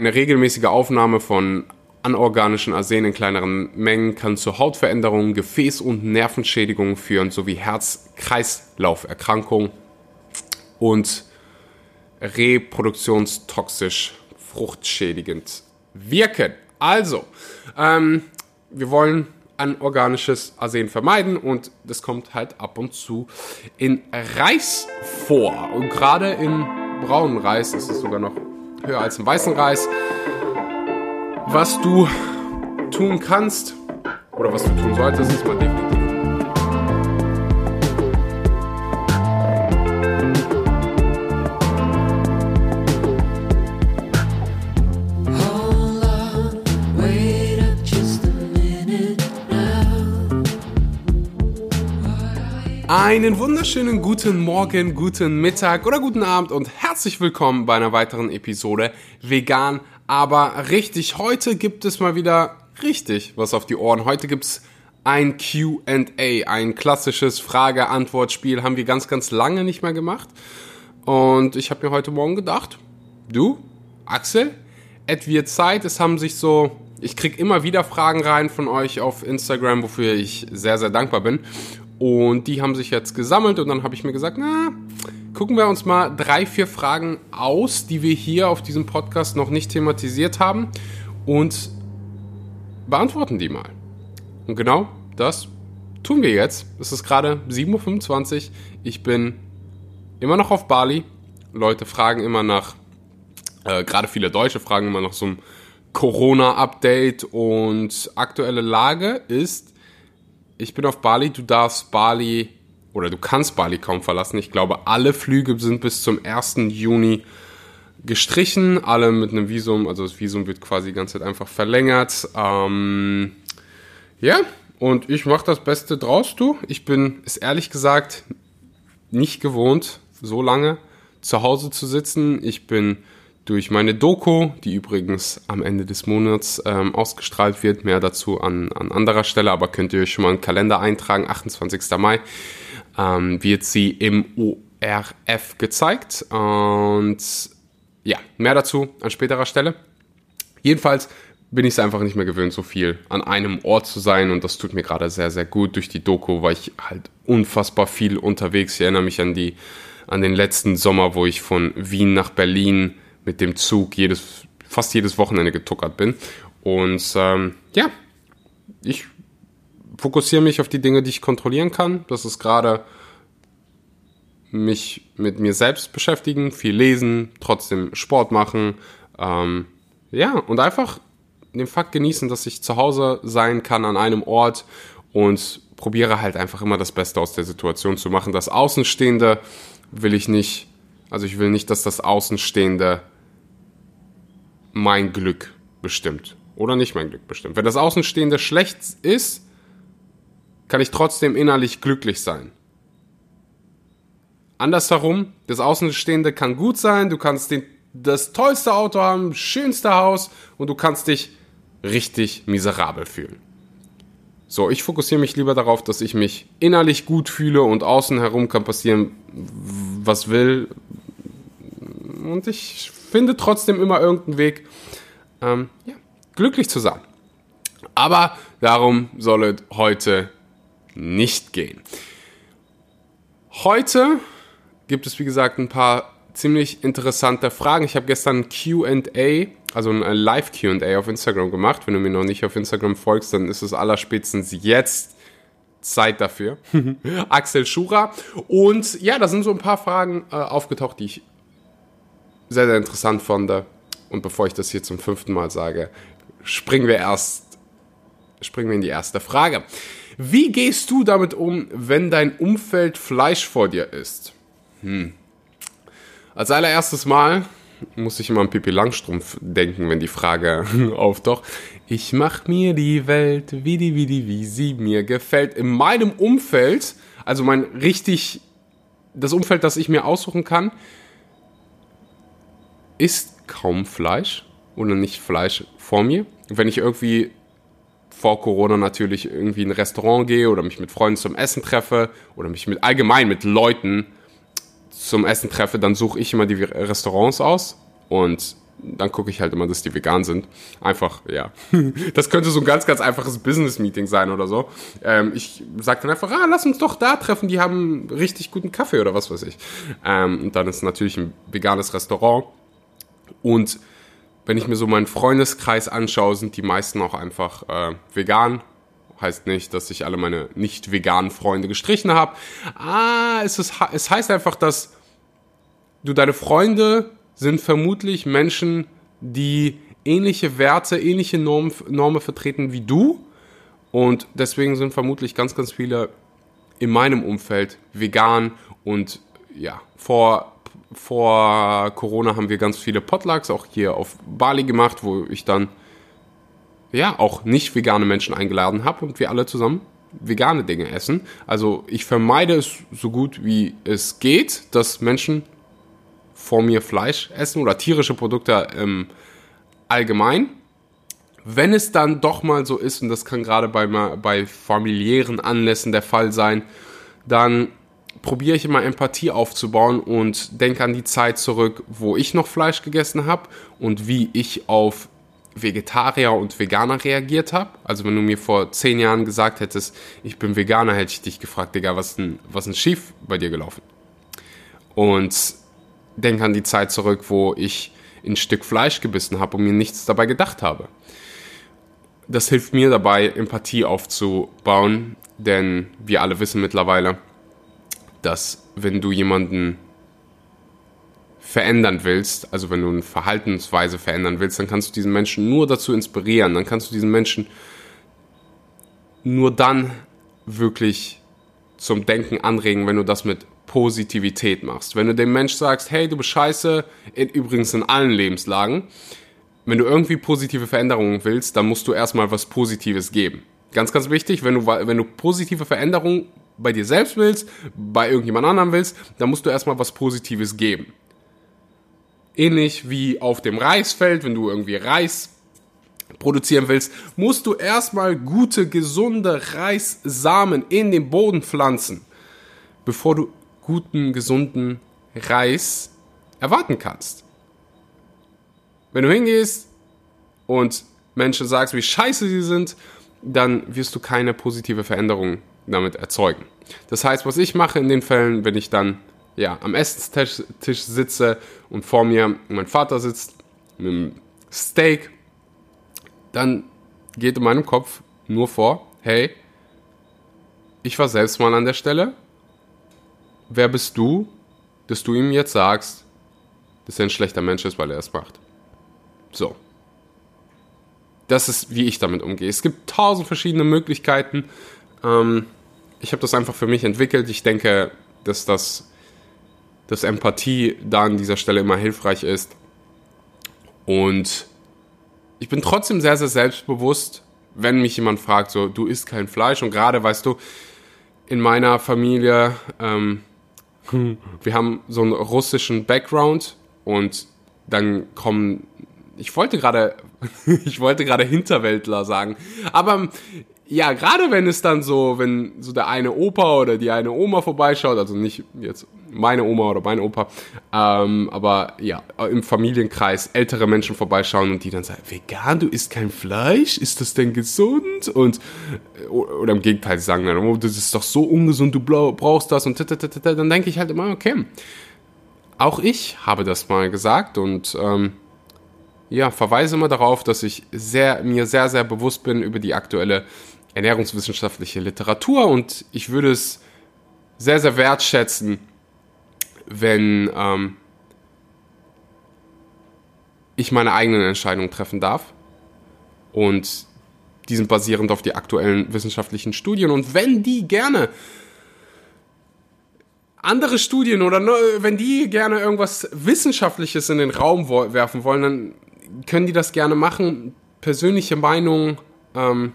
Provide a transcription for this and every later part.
Eine regelmäßige Aufnahme von anorganischen Arsen in kleineren Mengen kann zu Hautveränderungen, Gefäß- und Nervenschädigungen führen, sowie Herz-Kreislauf-Erkrankungen und reproduktionstoxisch fruchtschädigend wirken. Also, ähm, wir wollen anorganisches Arsen vermeiden und das kommt halt ab und zu in Reis vor. Und gerade in braunen Reis ist es sogar noch höher als im weißen Reis. Was du tun kannst oder was du tun solltest, ist mal definitiv Einen wunderschönen guten Morgen, guten Mittag oder guten Abend und herzlich willkommen bei einer weiteren Episode Vegan, aber richtig. Heute gibt es mal wieder richtig was auf die Ohren. Heute gibt's ein Q&A, ein klassisches Frage-Antwort-Spiel, haben wir ganz, ganz lange nicht mehr gemacht. Und ich habe mir heute Morgen gedacht, du, Axel, es wird Zeit. Es haben sich so, ich krieg immer wieder Fragen rein von euch auf Instagram, wofür ich sehr, sehr dankbar bin. Und die haben sich jetzt gesammelt und dann habe ich mir gesagt, na, gucken wir uns mal drei, vier Fragen aus, die wir hier auf diesem Podcast noch nicht thematisiert haben und beantworten die mal. Und genau das tun wir jetzt. Es ist gerade 7.25 Uhr. Ich bin immer noch auf Bali. Leute fragen immer nach, äh, gerade viele Deutsche fragen immer nach so einem Corona-Update und aktuelle Lage ist, ich bin auf Bali, du darfst Bali oder du kannst Bali kaum verlassen. Ich glaube, alle Flüge sind bis zum 1. Juni gestrichen, alle mit einem Visum, also das Visum wird quasi die ganze Zeit einfach verlängert. Ähm, ja, und ich mache das Beste draus, du. Ich bin es ehrlich gesagt nicht gewohnt, so lange zu Hause zu sitzen. Ich bin durch meine Doku, die übrigens am Ende des Monats ähm, ausgestrahlt wird, mehr dazu an, an anderer Stelle, aber könnt ihr euch schon mal einen Kalender eintragen, 28. Mai, ähm, wird sie im ORF gezeigt. Und ja, mehr dazu an späterer Stelle. Jedenfalls bin ich es einfach nicht mehr gewöhnt, so viel an einem Ort zu sein und das tut mir gerade sehr, sehr gut. Durch die Doku war ich halt unfassbar viel unterwegs. Ich erinnere mich an die, an den letzten Sommer, wo ich von Wien nach Berlin mit dem Zug jedes, fast jedes Wochenende getuckert bin. Und ähm, ja, ich fokussiere mich auf die Dinge, die ich kontrollieren kann. Das ist gerade mich mit mir selbst beschäftigen, viel lesen, trotzdem Sport machen. Ähm, ja, und einfach den Fakt genießen, dass ich zu Hause sein kann an einem Ort und probiere halt einfach immer das Beste aus der Situation zu machen. Das Außenstehende will ich nicht, also ich will nicht, dass das Außenstehende mein Glück bestimmt oder nicht mein Glück bestimmt. Wenn das Außenstehende schlecht ist, kann ich trotzdem innerlich glücklich sein. Andersherum, das Außenstehende kann gut sein, du kannst den, das tollste Auto haben, schönste Haus und du kannst dich richtig miserabel fühlen. So, ich fokussiere mich lieber darauf, dass ich mich innerlich gut fühle und außen herum kann passieren, was will. Und ich finde trotzdem immer irgendeinen Weg, ähm, ja, glücklich zu sein. Aber darum soll es heute nicht gehen. Heute gibt es, wie gesagt, ein paar ziemlich interessante Fragen. Ich habe gestern ein QA, also ein Live QA auf Instagram gemacht. Wenn du mir noch nicht auf Instagram folgst, dann ist es allerspätstens jetzt Zeit dafür. Axel Schura. Und ja, da sind so ein paar Fragen äh, aufgetaucht, die ich sehr, sehr interessant fand. Und bevor ich das hier zum fünften Mal sage, springen wir erst, springen wir in die erste Frage. Wie gehst du damit um, wenn dein Umfeld Fleisch vor dir isst? Hm. Als allererstes Mal muss ich immer an Pippi Langstrumpf denken, wenn die Frage auftaucht. Ich mach mir die Welt, wie die, wie die, wie sie mir gefällt. In meinem Umfeld, also mein richtig, das Umfeld, das ich mir aussuchen kann, isst kaum Fleisch oder nicht Fleisch vor mir. Wenn ich irgendwie vor Corona natürlich irgendwie in ein Restaurant gehe oder mich mit Freunden zum Essen treffe oder mich mit allgemein mit Leuten zum Essen treffe, dann suche ich immer die Restaurants aus und dann gucke ich halt immer, dass die vegan sind. Einfach, ja. Das könnte so ein ganz, ganz einfaches Business-Meeting sein oder so. Ähm, ich sage dann einfach, ah, lass uns doch da treffen, die haben richtig guten Kaffee oder was weiß ich. Ähm, und dann ist natürlich ein veganes Restaurant. Und wenn ich mir so meinen Freundeskreis anschaue, sind die meisten auch einfach äh, vegan. Heißt nicht, dass ich alle meine nicht veganen Freunde gestrichen habe. Ah, es, ist, es heißt einfach, dass du deine Freunde sind vermutlich Menschen, die ähnliche Werte, ähnliche Normen, Normen vertreten wie du. Und deswegen sind vermutlich ganz, ganz viele in meinem Umfeld vegan. Und ja, vor, vor Corona haben wir ganz viele Potlucks auch hier auf Bali gemacht, wo ich dann ja auch nicht vegane Menschen eingeladen habe und wir alle zusammen vegane Dinge essen. Also ich vermeide es so gut wie es geht, dass Menschen vor mir Fleisch essen oder tierische Produkte im allgemein. Wenn es dann doch mal so ist, und das kann gerade bei, bei familiären Anlässen der Fall sein, dann probiere ich immer Empathie aufzubauen und denke an die Zeit zurück, wo ich noch Fleisch gegessen habe und wie ich auf Vegetarier und Veganer reagiert habe. Also wenn du mir vor zehn Jahren gesagt hättest, ich bin Veganer, hätte ich dich gefragt, Digga, was ist denn, was denn schief bei dir gelaufen? Und denke an die Zeit zurück, wo ich ein Stück Fleisch gebissen habe und mir nichts dabei gedacht habe. Das hilft mir dabei, Empathie aufzubauen, denn wir alle wissen mittlerweile, dass wenn du jemanden verändern willst, also wenn du eine Verhaltensweise verändern willst, dann kannst du diesen Menschen nur dazu inspirieren, dann kannst du diesen Menschen nur dann wirklich zum Denken anregen, wenn du das mit Positivität machst. Wenn du dem Mensch sagst, hey, du bist scheiße, in, übrigens in allen Lebenslagen, wenn du irgendwie positive Veränderungen willst, dann musst du erstmal was Positives geben. Ganz, ganz wichtig, wenn du, wenn du positive Veränderungen bei dir selbst willst, bei irgendjemand anderem willst, dann musst du erstmal was Positives geben. Ähnlich wie auf dem Reisfeld, wenn du irgendwie Reis produzieren willst, musst du erstmal gute, gesunde Reissamen in den Boden pflanzen, bevor du guten, gesunden Reis erwarten kannst. Wenn du hingehst und Menschen sagst, wie scheiße sie sind, dann wirst du keine positive Veränderung damit erzeugen. Das heißt, was ich mache in den Fällen, wenn ich dann ja, am Essenstisch Tisch sitze und vor mir mein Vater sitzt mit einem Steak, dann geht in meinem Kopf nur vor, hey, ich war selbst mal an der Stelle. Wer bist du, dass du ihm jetzt sagst, dass er ein schlechter Mensch ist, weil er es macht? So. Das ist, wie ich damit umgehe. Es gibt tausend verschiedene Möglichkeiten. Ähm, ich habe das einfach für mich entwickelt. Ich denke, dass das dass Empathie da an dieser Stelle immer hilfreich ist. Und ich bin trotzdem sehr, sehr selbstbewusst, wenn mich jemand fragt, so, du isst kein Fleisch. Und gerade, weißt du, in meiner Familie, ähm, wir haben so einen russischen Background und dann kommen, ich wollte gerade, ich wollte gerade Hinterwäldler sagen, aber ja, gerade wenn es dann so, wenn so der eine Opa oder die eine Oma vorbeischaut, also nicht jetzt meine Oma oder mein Opa, ähm, aber ja, im Familienkreis ältere Menschen vorbeischauen und die dann sagen, vegan, du isst kein Fleisch, ist das denn gesund? Und, oder im Gegenteil, sie sagen dann, oh, das ist doch so ungesund, du brauchst das und dann denke ich halt immer, okay, auch ich habe das mal gesagt und, ähm, ja, verweise immer darauf, dass ich sehr, mir sehr, sehr bewusst bin über die aktuelle ernährungswissenschaftliche Literatur und ich würde es sehr, sehr wertschätzen, wenn ähm, ich meine eigenen Entscheidungen treffen darf und die sind basierend auf die aktuellen wissenschaftlichen Studien und wenn die gerne andere Studien oder wenn die gerne irgendwas Wissenschaftliches in den Raum werfen wollen, dann können die das gerne machen. Persönliche Meinungen ähm,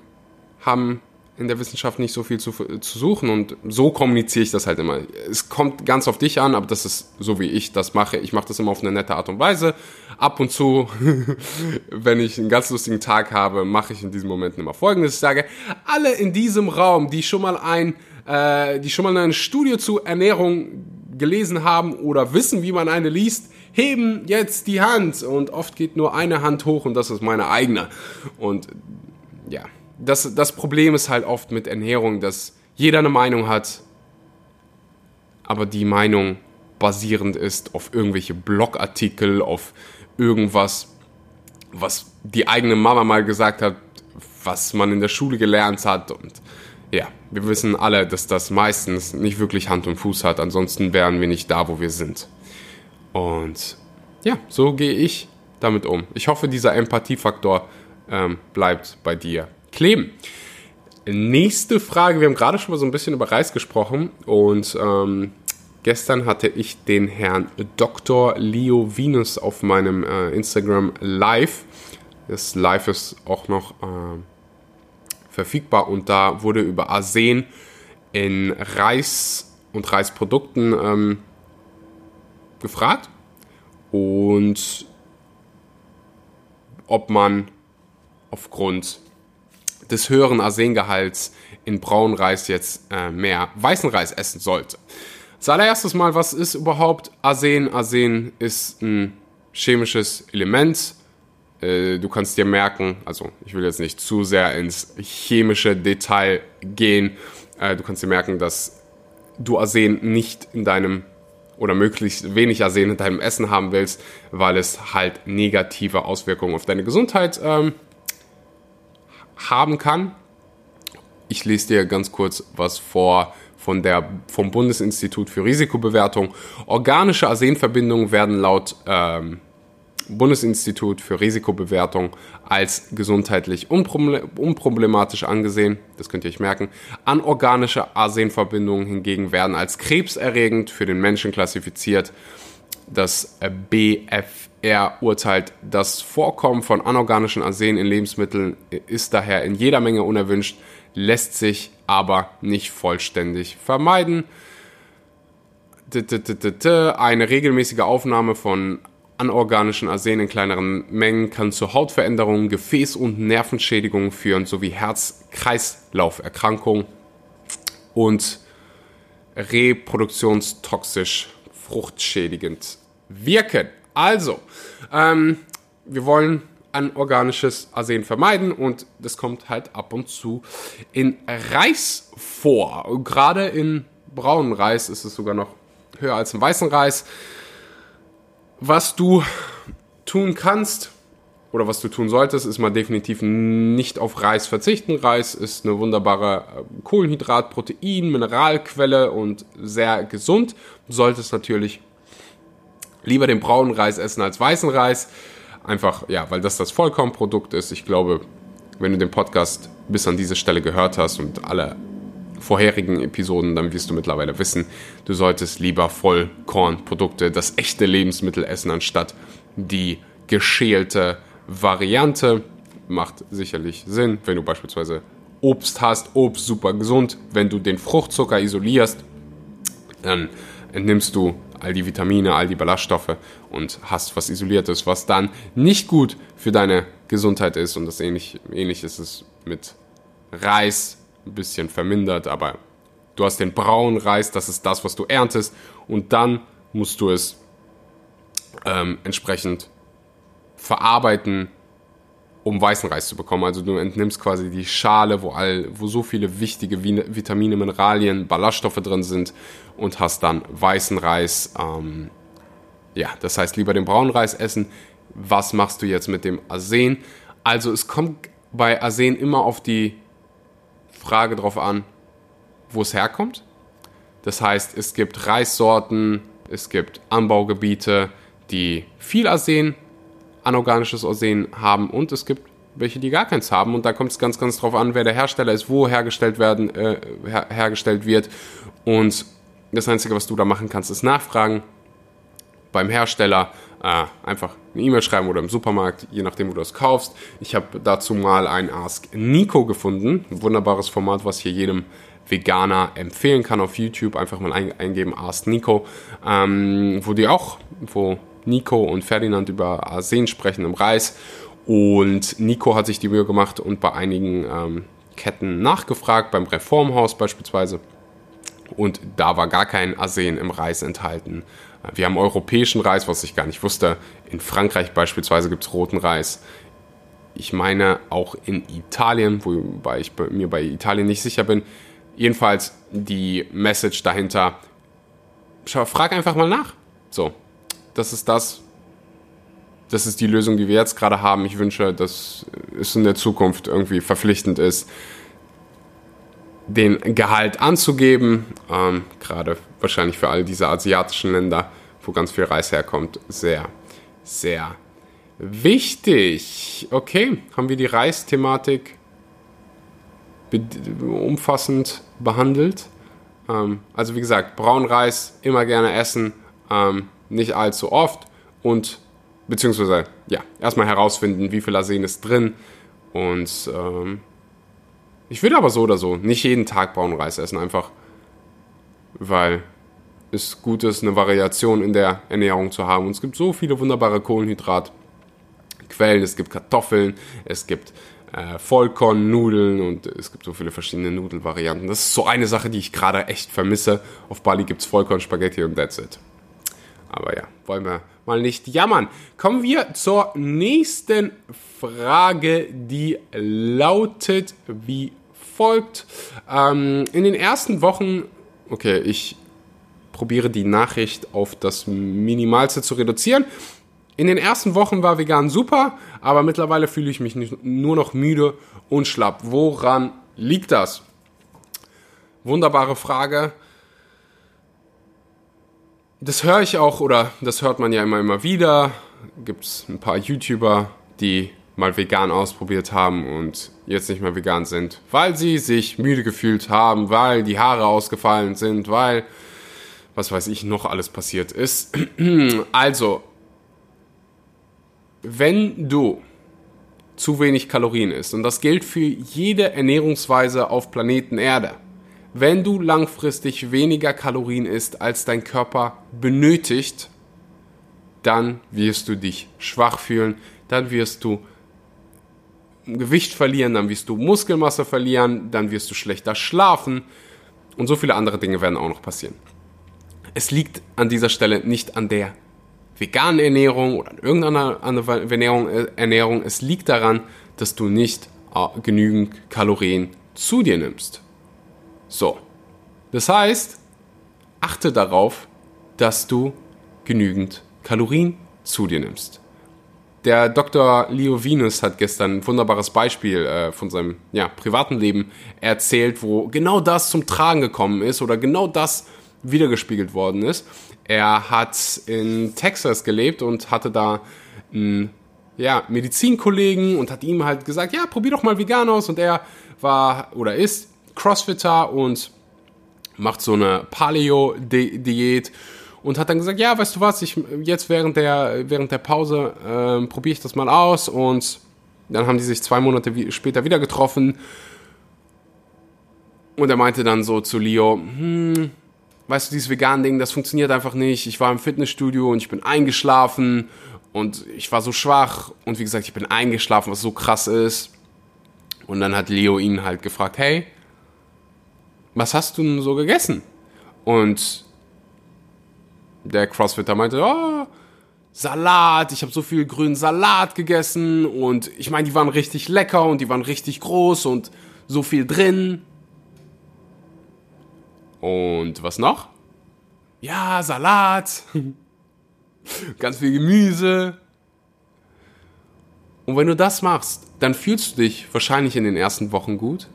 haben in der Wissenschaft nicht so viel zu, zu suchen und so kommuniziere ich das halt immer. Es kommt ganz auf dich an, aber das ist so, wie ich das mache. Ich mache das immer auf eine nette Art und Weise. Ab und zu, wenn ich einen ganz lustigen Tag habe, mache ich in diesen Momenten immer Folgendes. Ich sage, alle in diesem Raum, die schon mal ein, äh, die schon mal eine Studie zu Ernährung gelesen haben oder wissen, wie man eine liest, heben jetzt die Hand und oft geht nur eine Hand hoch und das ist meine eigene. Und ja, das, das Problem ist halt oft mit Ernährung, dass jeder eine Meinung hat, aber die Meinung basierend ist auf irgendwelche Blogartikel, auf irgendwas, was die eigene Mama mal gesagt hat, was man in der Schule gelernt hat und ja, wir wissen alle, dass das meistens nicht wirklich Hand und Fuß hat, ansonsten wären wir nicht da, wo wir sind. Und ja, so gehe ich damit um. Ich hoffe, dieser Empathiefaktor ähm, bleibt bei dir kleben. Nächste Frage, wir haben gerade schon mal so ein bisschen über Reis gesprochen und ähm, gestern hatte ich den Herrn Dr. Leo Venus auf meinem äh, Instagram Live. Das Live ist auch noch äh, verfügbar und da wurde über Arsen in Reis und Reisprodukten ähm, gefragt und ob man aufgrund des höheren Arsengehalts in braunen Reis jetzt äh, mehr weißen Reis essen sollte. Allererstes mal, was ist überhaupt Arsen? Arsen ist ein chemisches Element. Äh, du kannst dir merken, also ich will jetzt nicht zu sehr ins chemische Detail gehen. Äh, du kannst dir merken, dass du Arsen nicht in deinem oder möglichst wenig Arsen in deinem Essen haben willst, weil es halt negative Auswirkungen auf deine Gesundheit ähm, haben kann. Ich lese dir ganz kurz was vor von der, vom Bundesinstitut für Risikobewertung. Organische Arsenverbindungen werden laut ähm, Bundesinstitut für Risikobewertung als gesundheitlich unproblematisch angesehen. Das könnt ihr euch merken. Anorganische Arsenverbindungen hingegen werden als krebserregend für den Menschen klassifiziert. Das BFR urteilt, das Vorkommen von anorganischen Arsen in Lebensmitteln ist daher in jeder Menge unerwünscht, lässt sich aber nicht vollständig vermeiden. Eine regelmäßige Aufnahme von anorganischen Arsen in kleineren Mengen kann zu Hautveränderungen, Gefäß- und Nervenschädigungen führen sowie Herz-Kreislauf-Erkrankungen und reproduktionstoxisch fruchtschädigend wirken. Also, ähm, wir wollen anorganisches Arsen vermeiden und das kommt halt ab und zu in Reis vor. Gerade in braunen Reis ist es sogar noch höher als im weißen Reis. Was du tun kannst oder was du tun solltest, ist mal definitiv nicht auf Reis verzichten. Reis ist eine wunderbare äh, Kohlenhydrat, Protein, Mineralquelle und sehr gesund. Du solltest natürlich lieber den braunen Reis essen als weißen Reis. Einfach, ja, weil das das Vollkornprodukt ist. Ich glaube, wenn du den Podcast bis an diese Stelle gehört hast und alle vorherigen Episoden, dann wirst du mittlerweile wissen, du solltest lieber Vollkornprodukte, das echte Lebensmittel essen, anstatt die geschälte Variante. Macht sicherlich Sinn, wenn du beispielsweise Obst hast, Obst super gesund. Wenn du den Fruchtzucker isolierst, dann entnimmst du all die Vitamine, all die Ballaststoffe und hast was Isoliertes, was dann nicht gut für deine Gesundheit ist. Und das ähnlich, ähnlich ist es mit Reis, ein bisschen vermindert, aber du hast den braunen Reis, das ist das, was du erntest und dann musst du es ähm, entsprechend verarbeiten, um weißen Reis zu bekommen. Also du entnimmst quasi die Schale, wo, all, wo so viele wichtige Vitamine, Mineralien, Ballaststoffe drin sind und hast dann weißen Reis. Ähm, ja, das heißt lieber den braunen Reis essen. Was machst du jetzt mit dem Arsen? Also es kommt bei Arsen immer auf die Frage drauf an, wo es herkommt. Das heißt, es gibt Reissorten, es gibt Anbaugebiete, die viel Arsen, anorganisches Arsen haben und es gibt welche, die gar keins haben. Und da kommt es ganz, ganz drauf an, wer der Hersteller ist, wo hergestellt werden, äh, her hergestellt wird. Und das Einzige, was du da machen kannst, ist nachfragen beim Hersteller. Äh, einfach eine E-Mail schreiben oder im Supermarkt, je nachdem, wo du es kaufst. Ich habe dazu mal ein Ask Nico gefunden. Ein wunderbares Format, was hier jedem Veganer empfehlen kann auf YouTube. Einfach mal ein, eingeben Ask Nico, ähm, wo die auch, wo Nico und Ferdinand über Arsen sprechen im Reis. Und Nico hat sich die Mühe gemacht und bei einigen ähm, Ketten nachgefragt, beim Reformhaus beispielsweise. Und da war gar kein Arsen im Reis enthalten. Wir haben europäischen Reis, was ich gar nicht wusste. In Frankreich beispielsweise gibt es roten Reis. Ich meine auch in Italien, wobei ich mir bei Italien nicht sicher bin. Jedenfalls die Message dahinter. Frag einfach mal nach. So, das ist das. Das ist die Lösung, die wir jetzt gerade haben. Ich wünsche, dass es in der Zukunft irgendwie verpflichtend ist, den Gehalt anzugeben. Ähm, gerade wahrscheinlich für all diese asiatischen Länder, wo ganz viel Reis herkommt. Sehr, sehr wichtig. Okay, haben wir die Reisthematik be- umfassend behandelt. Ähm, also wie gesagt, Braunreis immer gerne essen, ähm, nicht allzu oft und beziehungsweise ja, erstmal herausfinden, wie viel Arsen ist drin und ähm, ich würde aber so oder so nicht jeden Tag Braunreis essen, einfach weil es gut ist, eine Variation in der Ernährung zu haben. Und es gibt so viele wunderbare Kohlenhydratquellen. Es gibt Kartoffeln, es gibt äh, Vollkornnudeln und es gibt so viele verschiedene Nudelvarianten. Das ist so eine Sache, die ich gerade echt vermisse. Auf Bali gibt es Vollkornspaghetti und that's it. Aber ja, wollen wir mal nicht jammern. Kommen wir zur nächsten Frage, die lautet wie folgt. Ähm, in den ersten Wochen, okay, ich probiere die Nachricht auf das Minimalste zu reduzieren. In den ersten Wochen war vegan super, aber mittlerweile fühle ich mich nur noch müde und schlapp. Woran liegt das? Wunderbare Frage das höre ich auch oder das hört man ja immer, immer wieder. Gibt es ein paar YouTuber, die mal vegan ausprobiert haben und jetzt nicht mehr vegan sind, weil sie sich müde gefühlt haben, weil die Haare ausgefallen sind, weil was weiß ich noch alles passiert ist. Also, wenn du zu wenig Kalorien isst, und das gilt für jede Ernährungsweise auf Planeten Erde, wenn du langfristig weniger Kalorien isst, als dein Körper benötigt, dann wirst du dich schwach fühlen, dann wirst du Gewicht verlieren, dann wirst du Muskelmasse verlieren, dann wirst du schlechter schlafen und so viele andere Dinge werden auch noch passieren. Es liegt an dieser Stelle nicht an der veganen Ernährung oder an irgendeiner anderen Ernährung, äh, Ernährung. Es liegt daran, dass du nicht äh, genügend Kalorien zu dir nimmst. So. Das heißt, achte darauf, dass du genügend Kalorien zu dir nimmst. Der Dr. Leo Venus hat gestern ein wunderbares Beispiel äh, von seinem ja, privaten Leben erzählt, wo genau das zum Tragen gekommen ist oder genau das wiedergespiegelt worden ist. Er hat in Texas gelebt und hatte da einen ja, Medizinkollegen und hat ihm halt gesagt, ja, probier doch mal vegan aus. Und er war oder ist Crossfitter und macht so eine Paleo-Diät und hat dann gesagt, ja, weißt du was, ich jetzt während der während der Pause ähm, probiere ich das mal aus und dann haben die sich zwei Monate später wieder getroffen und er meinte dann so zu Leo, hm, weißt du, dieses vegan Ding, das funktioniert einfach nicht. Ich war im Fitnessstudio und ich bin eingeschlafen und ich war so schwach und wie gesagt, ich bin eingeschlafen, was so krass ist. Und dann hat Leo ihn halt gefragt, hey, was hast du denn so gegessen? Und der Crossfitter meinte, oh, Salat, ich habe so viel grünen Salat gegessen und ich meine, die waren richtig lecker und die waren richtig groß und so viel drin. Und was noch? Ja, Salat. Ganz viel Gemüse. Und wenn du das machst, dann fühlst du dich wahrscheinlich in den ersten Wochen gut,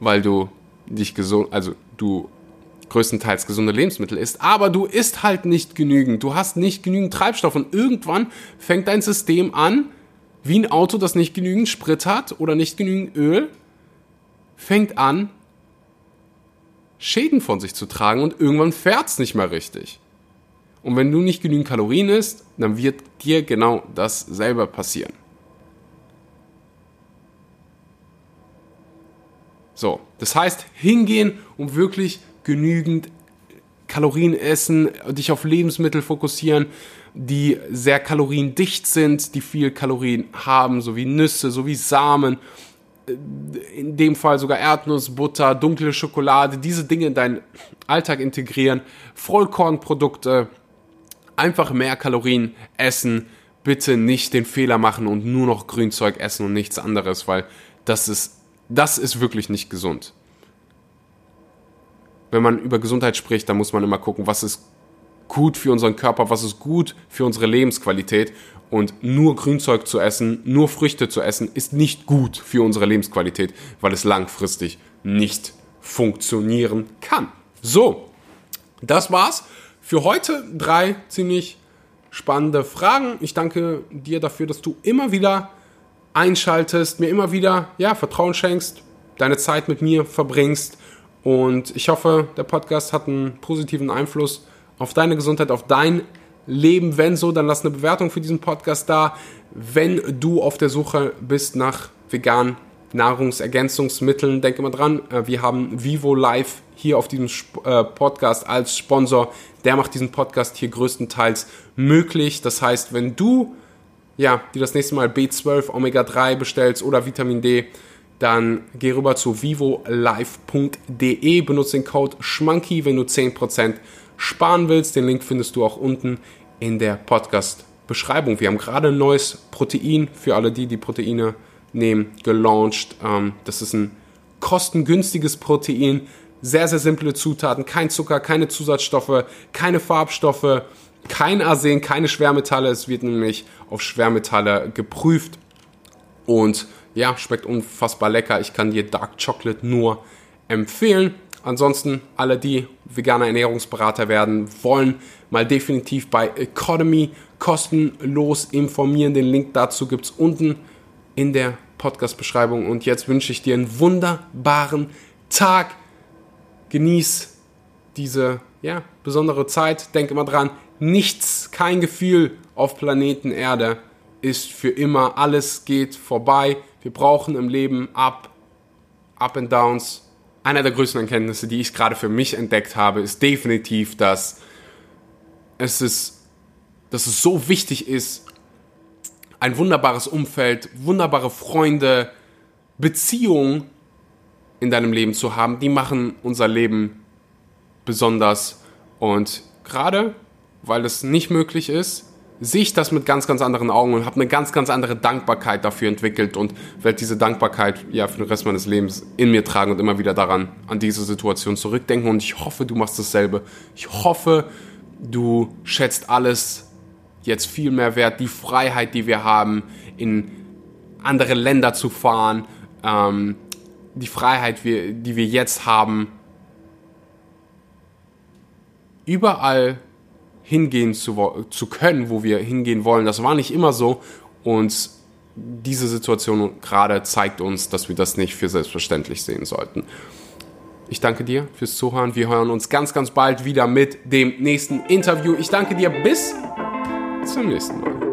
weil du dich gesund, also du größtenteils gesunde Lebensmittel isst, aber du isst halt nicht genügend. Du hast nicht genügend Treibstoff und irgendwann fängt dein System an, wie ein Auto, das nicht genügend Sprit hat oder nicht genügend Öl, fängt an, Schäden von sich zu tragen und irgendwann fährt's nicht mehr richtig. Und wenn du nicht genügend Kalorien isst, dann wird dir genau das selber passieren. So, das heißt, hingehen und wirklich genügend Kalorien essen, dich auf Lebensmittel fokussieren, die sehr kaloriendicht sind, die viel Kalorien haben, so wie Nüsse, so wie Samen. in dem Fall sogar Erdnussbutter, dunkle Schokolade, diese Dinge in deinen Alltag integrieren, Vollkornprodukte, einfach mehr Kalorien essen, bitte nicht den Fehler machen und nur noch Grünzeug essen und nichts anderes, weil das ist, das ist wirklich nicht gesund. Wenn man über Gesundheit spricht, dann muss man immer gucken, was ist gut für unseren Körper, was ist gut für unsere Lebensqualität. Und nur Grünzeug zu essen, nur Früchte zu essen, ist nicht gut für unsere Lebensqualität, weil es langfristig nicht funktionieren kann. So, das war's für heute. Drei ziemlich spannende Fragen. Ich danke dir dafür, dass du immer wieder einschaltest, mir immer wieder ja, Vertrauen schenkst, deine Zeit mit mir verbringst. Und ich hoffe, der Podcast hat einen positiven Einfluss auf deine Gesundheit, auf dein Leben. Wenn so, dann lass eine Bewertung für diesen Podcast da. Wenn du auf der Suche bist nach veganen Nahrungsergänzungsmitteln, denke mal dran, äh, wir haben Vivo Live hier auf diesem äh, Podcast als Sponsor. Der macht diesen Podcast hier größtenteils möglich. Das heißt, wenn du ja, dir das nächste Mal B12, Omega-3 bestellst oder Vitamin D, dann geh rüber zu vivolife.de, benutze den Code SCHMANKY, wenn du 10% sparen willst. Den Link findest du auch unten in der Podcast-Beschreibung. Wir haben gerade ein neues Protein für alle die, die Proteine nehmen, gelauncht. Ähm, das ist ein kostengünstiges Protein, sehr, sehr simple Zutaten, kein Zucker, keine Zusatzstoffe, keine Farbstoffe, kein Arsen, keine Schwermetalle. Es wird nämlich auf Schwermetalle geprüft und ja, schmeckt unfassbar lecker. Ich kann dir Dark Chocolate nur empfehlen. Ansonsten alle, die veganer Ernährungsberater werden wollen, mal definitiv bei Economy kostenlos informieren. Den Link dazu gibt's unten in der Podcast-Beschreibung. Und jetzt wünsche ich dir einen wunderbaren Tag. Genieß diese ja, besondere Zeit. Denk immer dran, nichts, kein Gefühl auf Planeten Erde ist für immer. Alles geht vorbei. Wir brauchen im Leben Up, Up and Downs. Einer der größten Erkenntnisse, die ich gerade für mich entdeckt habe, ist definitiv, dass es ist, dass es so wichtig ist, ein wunderbares Umfeld, wunderbare Freunde, Beziehungen in deinem Leben zu haben, die machen unser Leben besonders. Und gerade weil es nicht möglich ist, sehe ich das mit ganz, ganz anderen Augen und habe eine ganz, ganz andere Dankbarkeit dafür entwickelt und werde diese Dankbarkeit ja für den Rest meines Lebens in mir tragen und immer wieder daran, an diese Situation zurückdenken. Und ich hoffe, du machst dasselbe. Ich hoffe, du schätzt alles jetzt viel mehr wert, die Freiheit, die wir haben, in andere Länder zu fahren, ähm, die Freiheit, die wir jetzt haben, überall hingehen zu, zu können, wo wir hingehen wollen. Das war nicht immer so und diese Situation gerade zeigt uns, dass wir das nicht für selbstverständlich sehen sollten. Ich danke dir fürs Zuhören. Wir hören uns ganz, ganz bald wieder mit dem nächsten Interview. Ich danke dir bis zum nächsten Mal.